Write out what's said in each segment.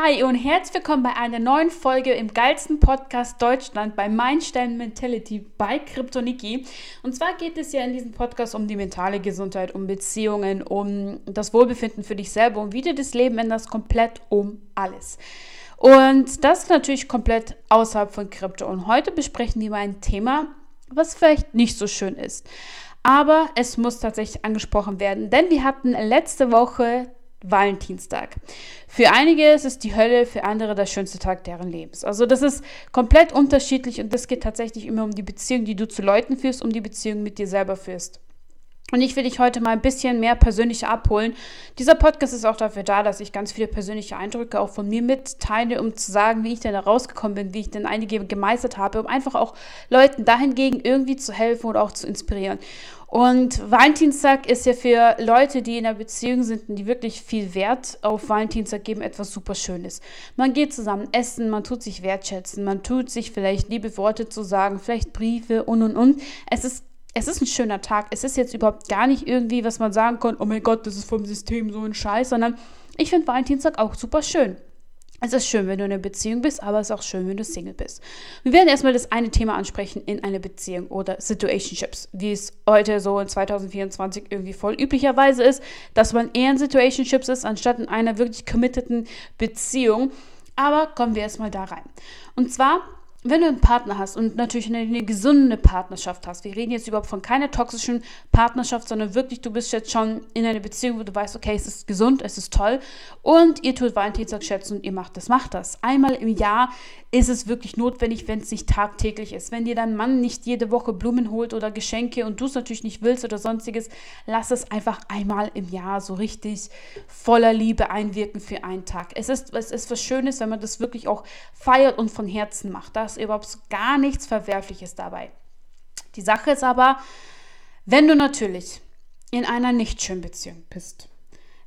Hi und herzlich willkommen bei einer neuen Folge im geilsten Podcast Deutschland bei Mindstellen Mentality bei Kryptoniki. Und zwar geht es ja in diesem Podcast um die mentale Gesundheit, um Beziehungen, um das Wohlbefinden für dich selber und wie du das Leben änderst, komplett um alles. Und das ist natürlich komplett außerhalb von Krypto. Und heute besprechen wir mal ein Thema, was vielleicht nicht so schön ist. Aber es muss tatsächlich angesprochen werden, denn wir hatten letzte Woche Valentinstag. Für einige ist es die Hölle, für andere der schönste Tag deren Lebens. Also das ist komplett unterschiedlich und das geht tatsächlich immer um die Beziehung, die du zu Leuten führst, um die Beziehung mit dir selber führst. Und ich will dich heute mal ein bisschen mehr persönlich abholen. Dieser Podcast ist auch dafür da, dass ich ganz viele persönliche Eindrücke auch von mir mitteile, um zu sagen, wie ich denn da rausgekommen bin, wie ich denn einige gemeistert habe, um einfach auch Leuten dahingegen irgendwie zu helfen oder auch zu inspirieren. Und Valentinstag ist ja für Leute, die in einer Beziehung sind und die wirklich viel Wert auf Valentinstag geben, etwas super Schönes. Man geht zusammen essen, man tut sich wertschätzen, man tut sich vielleicht liebe Worte zu sagen, vielleicht Briefe und und und. Es ist es ist ein schöner Tag. Es ist jetzt überhaupt gar nicht irgendwie, was man sagen kann, oh mein Gott, das ist vom System so ein Scheiß, sondern ich finde Valentinstag auch super schön. Es ist schön, wenn du in einer Beziehung bist, aber es ist auch schön, wenn du Single bist. Wir werden erstmal das eine Thema ansprechen in einer Beziehung oder Situationships, wie es heute so in 2024 irgendwie voll üblicherweise ist, dass man eher in Situationships ist, anstatt in einer wirklich committeden Beziehung. Aber kommen wir erstmal da rein. Und zwar wenn du einen Partner hast und natürlich eine, eine, gesunde Partnerschaft hast, wir reden jetzt überhaupt von keiner toxischen Partnerschaft, sondern wirklich, du bist jetzt schon in einer Beziehung, wo du weißt, okay, es ist gesund, es ist toll und ihr tut Valentinstag schätzen und ihr macht das, macht das. Einmal im Jahr ist es wirklich notwendig, wenn es nicht tagtäglich ist. Wenn dir dein Mann nicht jede Woche Blumen holt oder Geschenke und du es natürlich nicht willst oder sonstiges, lass es einfach einmal im Jahr so richtig voller Liebe einwirken für einen Tag. Es ist, es ist was Schönes, wenn man das wirklich auch feiert und von Herzen macht. Da ist überhaupt gar nichts Verwerfliches dabei. Die Sache ist aber, wenn du natürlich in einer nicht schönen Beziehung bist,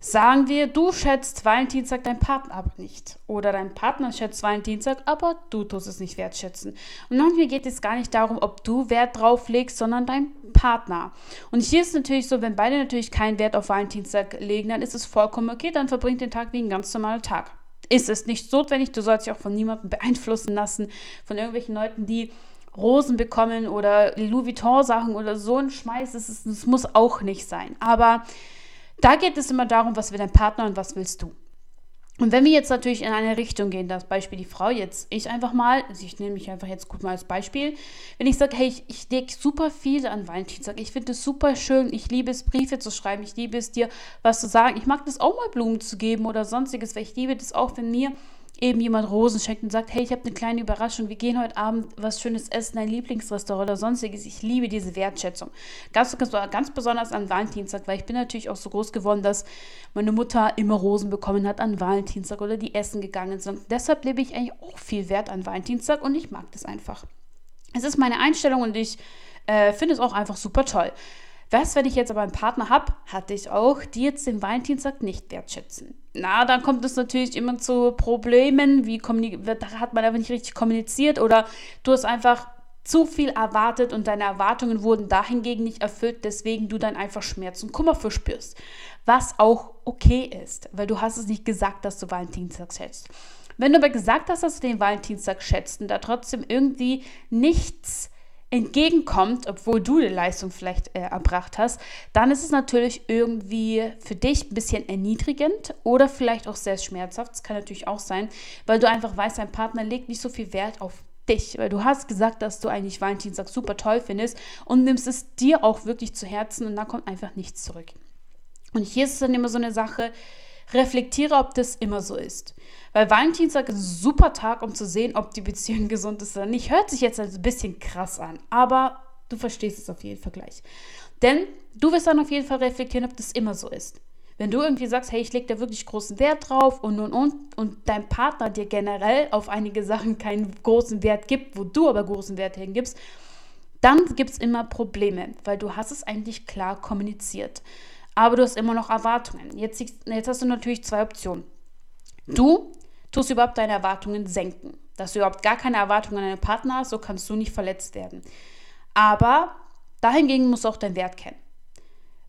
Sagen wir, du schätzt Valentinstag dein Partner aber nicht. Oder dein Partner schätzt Valentinstag, aber du tust es nicht wertschätzen. Und manchmal geht es gar nicht darum, ob du Wert drauf legst, sondern dein Partner. Und hier ist natürlich so, wenn beide natürlich keinen Wert auf Valentinstag legen, dann ist es vollkommen okay, dann verbringt den Tag wie ein ganz normaler Tag. Ist es nicht notwendig, du sollst dich auch von niemandem beeinflussen lassen, von irgendwelchen Leuten, die Rosen bekommen oder Louis Vuitton Sachen oder so ein Schmeiß. Es muss auch nicht sein. Aber da geht es immer darum, was will dein Partner und was willst du. Und wenn wir jetzt natürlich in eine Richtung gehen, das Beispiel die Frau jetzt, ich einfach mal, also ich nehme mich einfach jetzt gut mal als Beispiel, wenn ich sage, hey, ich, ich lege super viel an Valentinstag, ich finde es super schön, ich liebe es, Briefe zu schreiben, ich liebe es dir, was zu sagen, ich mag das auch mal Blumen zu geben oder sonstiges, weil ich liebe das auch, wenn mir eben jemand Rosen schenkt und sagt, hey, ich habe eine kleine Überraschung, wir gehen heute Abend was Schönes essen, ein Lieblingsrestaurant oder sonstiges. Ich liebe diese Wertschätzung. Ganz, ganz, ganz besonders an Valentinstag, weil ich bin natürlich auch so groß geworden, dass meine Mutter immer Rosen bekommen hat an Valentinstag oder die essen gegangen sind. Deshalb lebe ich eigentlich auch viel Wert an Valentinstag und ich mag das einfach. Es ist meine Einstellung und ich äh, finde es auch einfach super toll. Was, wenn ich jetzt aber einen Partner habe, hatte ich auch, die jetzt den Valentinstag nicht wertschätzen? Na, dann kommt es natürlich immer zu Problemen, wie hat man einfach nicht richtig kommuniziert oder du hast einfach zu viel erwartet und deine Erwartungen wurden dahingegen nicht erfüllt, deswegen du dann einfach Schmerz und Kummer verspürst. Was auch okay ist, weil du hast es nicht gesagt, dass du Valentinstag schätzt. Wenn du aber gesagt hast, dass du den Valentinstag schätzt und da trotzdem irgendwie nichts entgegenkommt, obwohl du die Leistung vielleicht äh, erbracht hast, dann ist es natürlich irgendwie für dich ein bisschen erniedrigend oder vielleicht auch sehr schmerzhaft. Das kann natürlich auch sein, weil du einfach weißt, dein Partner legt nicht so viel Wert auf dich, weil du hast gesagt, dass du eigentlich Valentinstag super toll findest und nimmst es dir auch wirklich zu Herzen und da kommt einfach nichts zurück. Und hier ist es dann immer so eine Sache, reflektiere, ob das immer so ist. Weil Valentinstag ist ein super Tag, um zu sehen, ob die Beziehung gesund ist oder nicht. Hört sich jetzt ein bisschen krass an, aber du verstehst es auf jeden Fall gleich. Denn du wirst dann auf jeden Fall reflektieren, ob das immer so ist. Wenn du irgendwie sagst, hey, ich lege da wirklich großen Wert drauf und und und und dein Partner dir generell auf einige Sachen keinen großen Wert gibt, wo du aber großen Wert hingibst, dann gibt es immer Probleme, weil du hast es eigentlich klar kommuniziert. Aber du hast immer noch Erwartungen. Jetzt, jetzt hast du natürlich zwei Optionen. Du tust überhaupt deine Erwartungen senken. Dass du überhaupt gar keine Erwartungen an deinen Partner hast, so kannst du nicht verletzt werden. Aber dahingegen musst du auch deinen Wert kennen.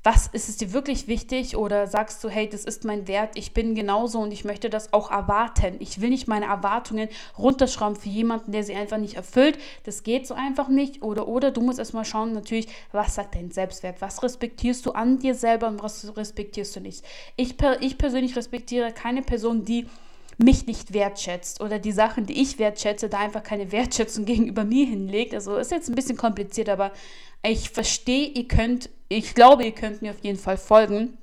Was ist es dir wirklich wichtig oder sagst du, hey, das ist mein Wert, ich bin genauso und ich möchte das auch erwarten. Ich will nicht meine Erwartungen runterschrauben für jemanden, der sie einfach nicht erfüllt. Das geht so einfach nicht. Oder, oder du musst erstmal schauen, natürlich, was sagt dein Selbstwert? Was respektierst du an dir selber und was respektierst du nicht? Ich, ich persönlich respektiere keine Person, die mich nicht wertschätzt oder die Sachen, die ich wertschätze, da einfach keine Wertschätzung gegenüber mir hinlegt. Also ist jetzt ein bisschen kompliziert, aber ich verstehe, ihr könnt, ich glaube, ihr könnt mir auf jeden Fall folgen.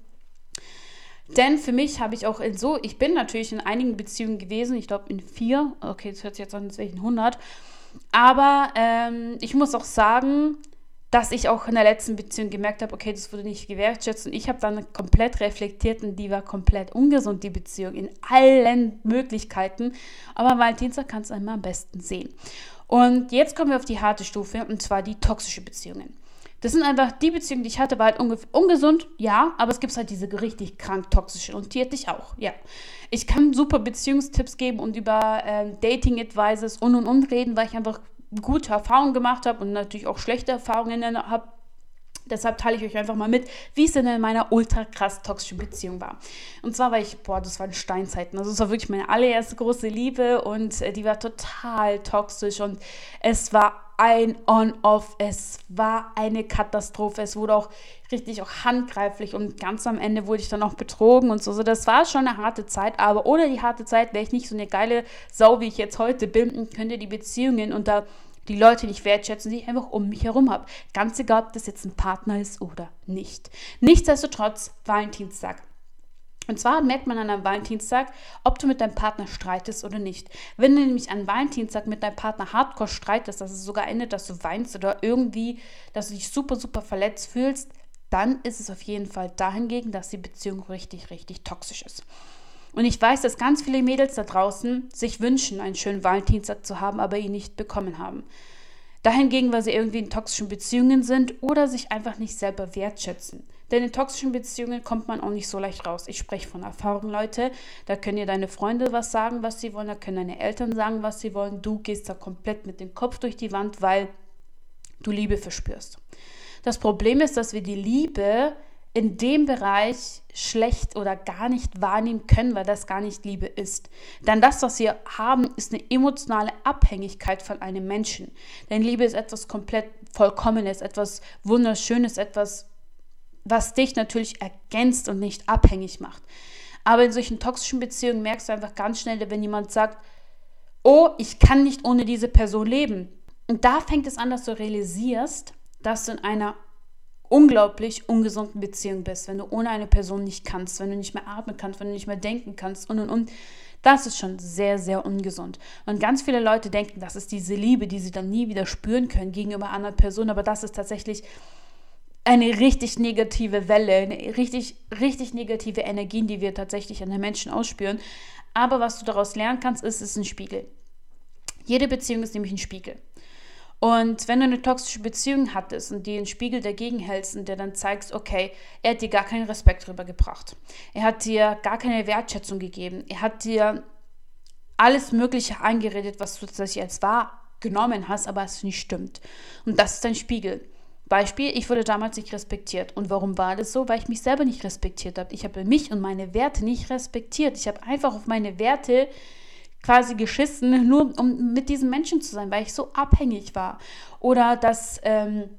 Denn für mich habe ich auch in so, ich bin natürlich in einigen Beziehungen gewesen, ich glaube in vier, okay, das hört sich jetzt an, als wäre ich in 100, aber ähm, ich muss auch sagen, dass ich auch in der letzten Beziehung gemerkt habe, okay, das wurde nicht gewertschätzt und ich habe dann komplett reflektiert und die war komplett ungesund, die Beziehung, in allen Möglichkeiten. Aber Valentinstag kannst du einmal am besten sehen. Und jetzt kommen wir auf die harte Stufe und zwar die toxische Beziehungen. Das sind einfach die Beziehungen, die ich hatte, war halt ungesund, ja, aber es gibt halt diese richtig krank toxische und die hätte ich auch, ja. Ich kann super Beziehungstipps geben und über äh, Dating-Advices und und und reden, weil ich einfach gute Erfahrungen gemacht habe und natürlich auch schlechte Erfahrungen habe Deshalb teile ich euch einfach mal mit, wie es denn in meiner ultra krass toxischen Beziehung war. Und zwar war ich, boah, das waren Steinzeiten. Also es war wirklich meine allererste große Liebe und äh, die war total toxisch und es war ein On-Off. Es war eine Katastrophe. Es wurde auch richtig auch handgreiflich und ganz am Ende wurde ich dann auch betrogen und so. So, das war schon eine harte Zeit, aber ohne die harte Zeit wäre ich nicht so eine geile Sau, wie ich jetzt heute bin und könnte die Beziehungen unter die Leute nicht wertschätzen, die ich einfach um mich herum habe. Ganz egal, ob das jetzt ein Partner ist oder nicht. Nichtsdestotrotz, Valentinstag. Und zwar merkt man an einem Valentinstag, ob du mit deinem Partner streitest oder nicht. Wenn du nämlich an Valentinstag mit deinem Partner hardcore streitest, dass es sogar endet, dass du weinst oder irgendwie, dass du dich super, super verletzt fühlst, dann ist es auf jeden Fall dahingegen, dass die Beziehung richtig, richtig toxisch ist. Und ich weiß, dass ganz viele Mädels da draußen sich wünschen, einen schönen Valentinstag zu haben, aber ihn nicht bekommen haben. Dahingegen, weil sie irgendwie in toxischen Beziehungen sind oder sich einfach nicht selber wertschätzen. Denn in toxischen Beziehungen kommt man auch nicht so leicht raus. Ich spreche von Erfahrung, Leute. Da können dir deine Freunde was sagen, was sie wollen. Da können deine Eltern sagen, was sie wollen. Du gehst da komplett mit dem Kopf durch die Wand, weil du Liebe verspürst. Das Problem ist, dass wir die Liebe in dem Bereich schlecht oder gar nicht wahrnehmen können, weil das gar nicht Liebe ist. Denn das, was wir haben, ist eine emotionale Abhängigkeit von einem Menschen. Denn Liebe ist etwas komplett Vollkommenes, etwas Wunderschönes, etwas, was dich natürlich ergänzt und nicht abhängig macht. Aber in solchen toxischen Beziehungen merkst du einfach ganz schnell, wenn jemand sagt, oh, ich kann nicht ohne diese Person leben. Und da fängt es an, dass du realisierst, dass du in einer unglaublich ungesunden Beziehung bist, wenn du ohne eine Person nicht kannst, wenn du nicht mehr atmen kannst, wenn du nicht mehr denken kannst und und und. Das ist schon sehr, sehr ungesund. Und ganz viele Leute denken, das ist diese Liebe, die sie dann nie wieder spüren können gegenüber anderen Personen, aber das ist tatsächlich eine richtig negative Welle, eine richtig, richtig negative Energien, die wir tatsächlich an den Menschen ausspüren. Aber was du daraus lernen kannst, ist, es ist ein Spiegel. Jede Beziehung ist nämlich ein Spiegel. Und wenn du eine toxische Beziehung hattest und die einen Spiegel dagegen hältst und der dann zeigst, okay, er hat dir gar keinen Respekt drüber gebracht. Er hat dir gar keine Wertschätzung gegeben. Er hat dir alles Mögliche eingeredet, was du tatsächlich als wahr genommen hast, aber es nicht stimmt. Und das ist dein Spiegel. Beispiel, ich wurde damals nicht respektiert. Und warum war das so? Weil ich mich selber nicht respektiert habe. Ich habe mich und meine Werte nicht respektiert. Ich habe einfach auf meine Werte quasi geschissen, nur um mit diesen Menschen zu sein, weil ich so abhängig war. Oder dass ähm,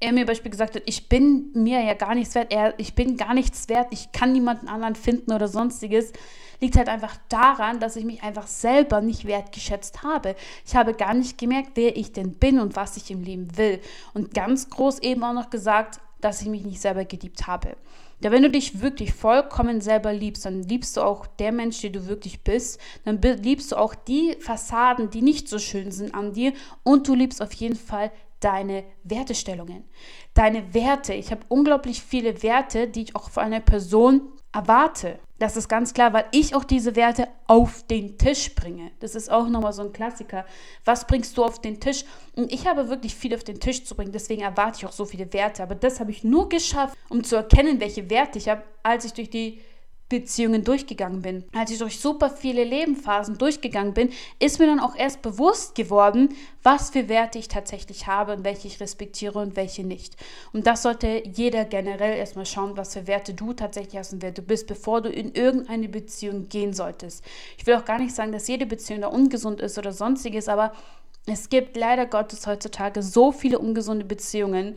er mir beispielsweise gesagt hat, ich bin mir ja gar nichts wert, er, ich bin gar nichts wert, ich kann niemanden anderen finden oder sonstiges, liegt halt einfach daran, dass ich mich einfach selber nicht wertgeschätzt habe. Ich habe gar nicht gemerkt, wer ich denn bin und was ich im Leben will. Und ganz groß eben auch noch gesagt, dass ich mich nicht selber geliebt habe. Ja, wenn du dich wirklich vollkommen selber liebst, dann liebst du auch der Mensch, der du wirklich bist. Dann liebst du auch die Fassaden, die nicht so schön sind an dir. Und du liebst auf jeden Fall deine Wertestellungen. Deine Werte. Ich habe unglaublich viele Werte, die ich auch von einer Person erwarte. Das ist ganz klar, weil ich auch diese Werte auf den Tisch bringe. Das ist auch nochmal so ein Klassiker. Was bringst du auf den Tisch? Und ich habe wirklich viel auf den Tisch zu bringen, deswegen erwarte ich auch so viele Werte. Aber das habe ich nur geschafft, um zu erkennen, welche Werte ich habe, als ich durch die Beziehungen durchgegangen bin. Als ich durch super viele Lebensphasen durchgegangen bin, ist mir dann auch erst bewusst geworden, was für Werte ich tatsächlich habe und welche ich respektiere und welche nicht. Und das sollte jeder generell erstmal schauen, was für Werte du tatsächlich hast und wer du bist, bevor du in irgendeine Beziehung gehen solltest. Ich will auch gar nicht sagen, dass jede Beziehung da ungesund ist oder sonstiges, aber es gibt leider Gottes heutzutage so viele ungesunde Beziehungen,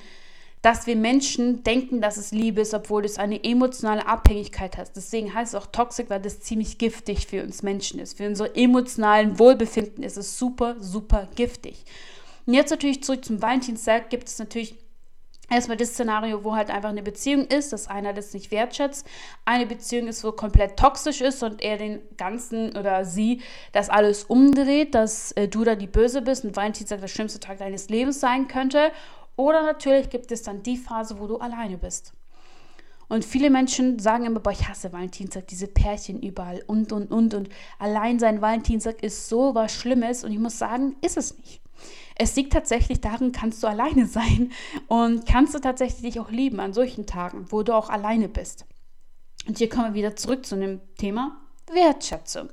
dass wir Menschen denken, dass es Liebe ist, obwohl es eine emotionale Abhängigkeit hat. Deswegen heißt es auch toxisch, weil das ziemlich giftig für uns Menschen ist. Für unser emotionalen Wohlbefinden ist es super, super giftig. Und jetzt natürlich zurück zum Valentinstag gibt es natürlich erstmal das Szenario, wo halt einfach eine Beziehung ist, dass einer das nicht wertschätzt. Eine Beziehung ist, wo komplett toxisch ist und er den ganzen oder sie das alles umdreht, dass äh, du da die Böse bist und Valentinstag der schlimmste Tag deines Lebens sein könnte. Oder natürlich gibt es dann die Phase, wo du alleine bist. Und viele Menschen sagen immer, boah, ich hasse Valentinstag, diese Pärchen überall und, und, und. Und allein sein Valentinstag ist so was Schlimmes. Und ich muss sagen, ist es nicht. Es liegt tatsächlich darin, kannst du alleine sein und kannst du tatsächlich dich auch lieben an solchen Tagen, wo du auch alleine bist. Und hier kommen wir wieder zurück zu dem Thema Wertschätzung.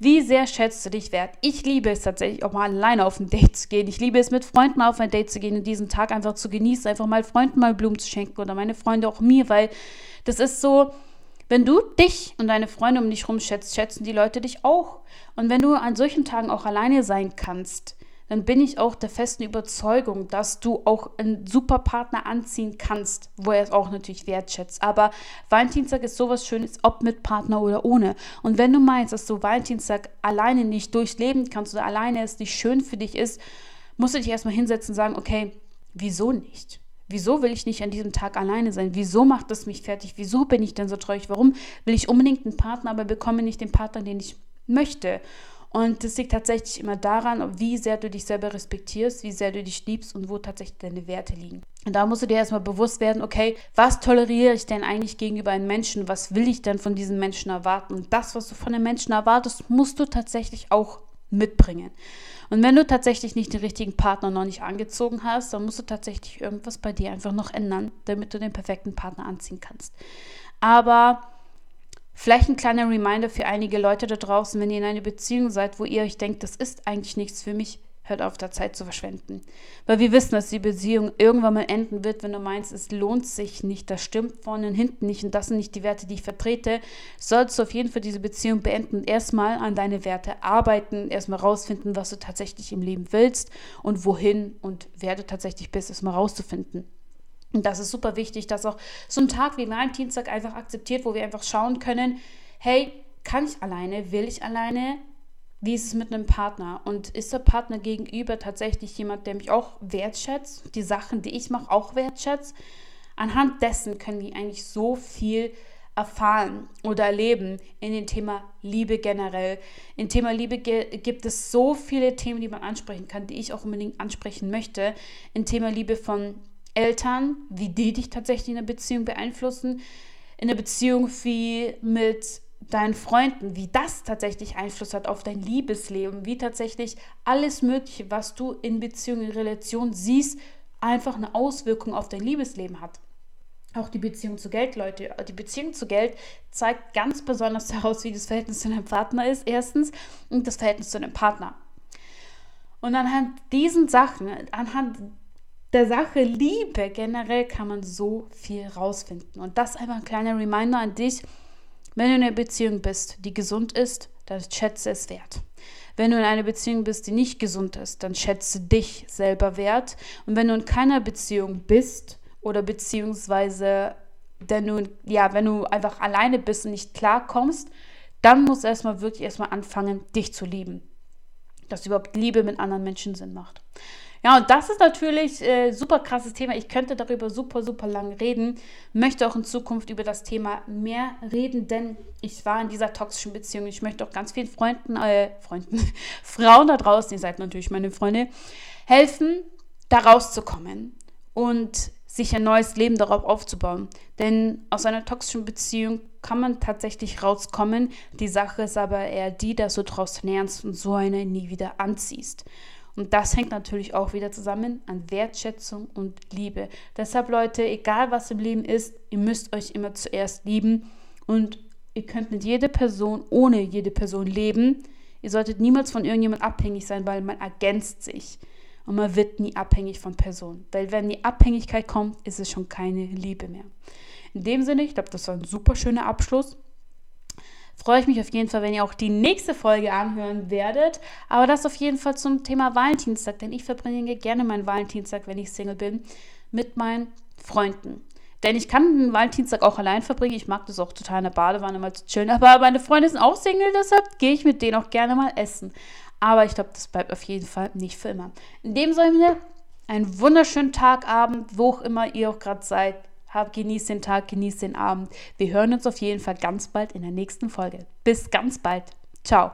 Wie sehr schätzt du dich wert? Ich liebe es tatsächlich auch mal alleine auf ein Date zu gehen. Ich liebe es mit Freunden auf ein Date zu gehen und diesen Tag einfach zu genießen, einfach mal Freunden mal Blumen zu schenken oder meine Freunde auch mir, weil das ist so, wenn du dich und deine Freunde um dich herum schätzt, schätzen die Leute dich auch. Und wenn du an solchen Tagen auch alleine sein kannst, dann bin ich auch der festen Überzeugung, dass du auch einen super Partner anziehen kannst, wo er es auch natürlich wertschätzt. Aber Valentinstag ist sowas Schönes, ob mit Partner oder ohne. Und wenn du meinst, dass du Valentinstag alleine nicht durchleben kannst oder alleine es nicht schön für dich ist, musst du dich erstmal hinsetzen und sagen, okay, wieso nicht? Wieso will ich nicht an diesem Tag alleine sein? Wieso macht es mich fertig? Wieso bin ich denn so traurig? Warum will ich unbedingt einen Partner, aber bekomme nicht den Partner, den ich möchte? Und das liegt tatsächlich immer daran, wie sehr du dich selber respektierst, wie sehr du dich liebst und wo tatsächlich deine Werte liegen. Und da musst du dir erstmal bewusst werden, okay, was toleriere ich denn eigentlich gegenüber einem Menschen? Was will ich denn von diesem Menschen erwarten? Und das, was du von einem Menschen erwartest, musst du tatsächlich auch mitbringen. Und wenn du tatsächlich nicht den richtigen Partner noch nicht angezogen hast, dann musst du tatsächlich irgendwas bei dir einfach noch ändern, damit du den perfekten Partner anziehen kannst. Aber Vielleicht ein kleiner Reminder für einige Leute da draußen, wenn ihr in einer Beziehung seid, wo ihr euch denkt, das ist eigentlich nichts für mich, hört auf, da Zeit zu verschwenden. Weil wir wissen, dass die Beziehung irgendwann mal enden wird, wenn du meinst, es lohnt sich nicht, das stimmt vorne und hinten nicht und das sind nicht die Werte, die ich vertrete, sollst du auf jeden Fall diese Beziehung beenden und erstmal an deine Werte arbeiten, erstmal rausfinden, was du tatsächlich im Leben willst und wohin und wer du tatsächlich bist, erstmal rauszufinden. Und das ist super wichtig, dass auch so ein Tag wie Valentinstag einfach akzeptiert, wo wir einfach schauen können, hey, kann ich alleine, will ich alleine, wie ist es mit einem Partner? Und ist der Partner gegenüber tatsächlich jemand, der mich auch wertschätzt, die Sachen, die ich mache, auch wertschätzt? Anhand dessen können wir eigentlich so viel erfahren oder erleben in dem Thema Liebe generell. Im Thema Liebe gibt es so viele Themen, die man ansprechen kann, die ich auch unbedingt ansprechen möchte. Im Thema Liebe von Eltern, wie die dich tatsächlich in der Beziehung beeinflussen, in der Beziehung wie mit deinen Freunden, wie das tatsächlich Einfluss hat auf dein Liebesleben, wie tatsächlich alles Mögliche, was du in Beziehung, in Relation siehst, einfach eine Auswirkung auf dein Liebesleben hat. Auch die Beziehung zu Geld, Leute. Die Beziehung zu Geld zeigt ganz besonders heraus, wie das Verhältnis zu deinem Partner ist, erstens, und das Verhältnis zu deinem Partner. Und anhand diesen Sachen, anhand der Sache Liebe generell kann man so viel rausfinden. Und das einfach ein kleiner Reminder an dich. Wenn du in einer Beziehung bist, die gesund ist, dann schätze es wert. Wenn du in einer Beziehung bist, die nicht gesund ist, dann schätze dich selber wert. Und wenn du in keiner Beziehung bist oder beziehungsweise wenn du, ja, wenn du einfach alleine bist und nicht klarkommst, dann musst du erstmal wirklich erstmal anfangen, dich zu lieben. Dass überhaupt Liebe mit anderen Menschen Sinn macht. Ja, und das ist natürlich äh, super krasses Thema. Ich könnte darüber super, super lang reden. Möchte auch in Zukunft über das Thema mehr reden, denn ich war in dieser toxischen Beziehung. Ich möchte auch ganz vielen Freunden, äh, Freunden, Frauen da draußen, ihr seid natürlich meine Freunde, helfen, da rauszukommen und sich ein neues Leben darauf aufzubauen. Denn aus einer toxischen Beziehung kann man tatsächlich rauskommen. Die Sache ist aber eher die, dass du draus lernst und so eine nie wieder anziehst. Und das hängt natürlich auch wieder zusammen an Wertschätzung und Liebe. Deshalb, Leute, egal was im Leben ist, ihr müsst euch immer zuerst lieben und Ihr könnt mit jeder Person, ohne jede Person leben. Ihr solltet niemals von irgendjemand abhängig sein, weil man ergänzt sich. Und man wird nie abhängig von Personen. Weil wenn die Abhängigkeit kommt, ist es schon keine Liebe mehr. In dem Sinne, ich glaube, das war ein super schöner Abschluss. Freue ich mich auf jeden Fall, wenn ihr auch die nächste Folge anhören werdet. Aber das auf jeden Fall zum Thema Valentinstag, denn ich verbringe gerne meinen Valentinstag, wenn ich Single bin, mit meinen Freunden. Denn ich kann den Valentinstag auch allein verbringen. Ich mag das auch total in der Badewanne mal zu chillen. Aber meine Freunde sind auch Single, deshalb gehe ich mit denen auch gerne mal essen. Aber ich glaube, das bleibt auf jeden Fall nicht für immer. In dem Sinne, einen wunderschönen Tag, Abend, wo auch immer ihr auch gerade seid. Habt, genießt den Tag, genießt den Abend. Wir hören uns auf jeden Fall ganz bald in der nächsten Folge. Bis ganz bald. Ciao.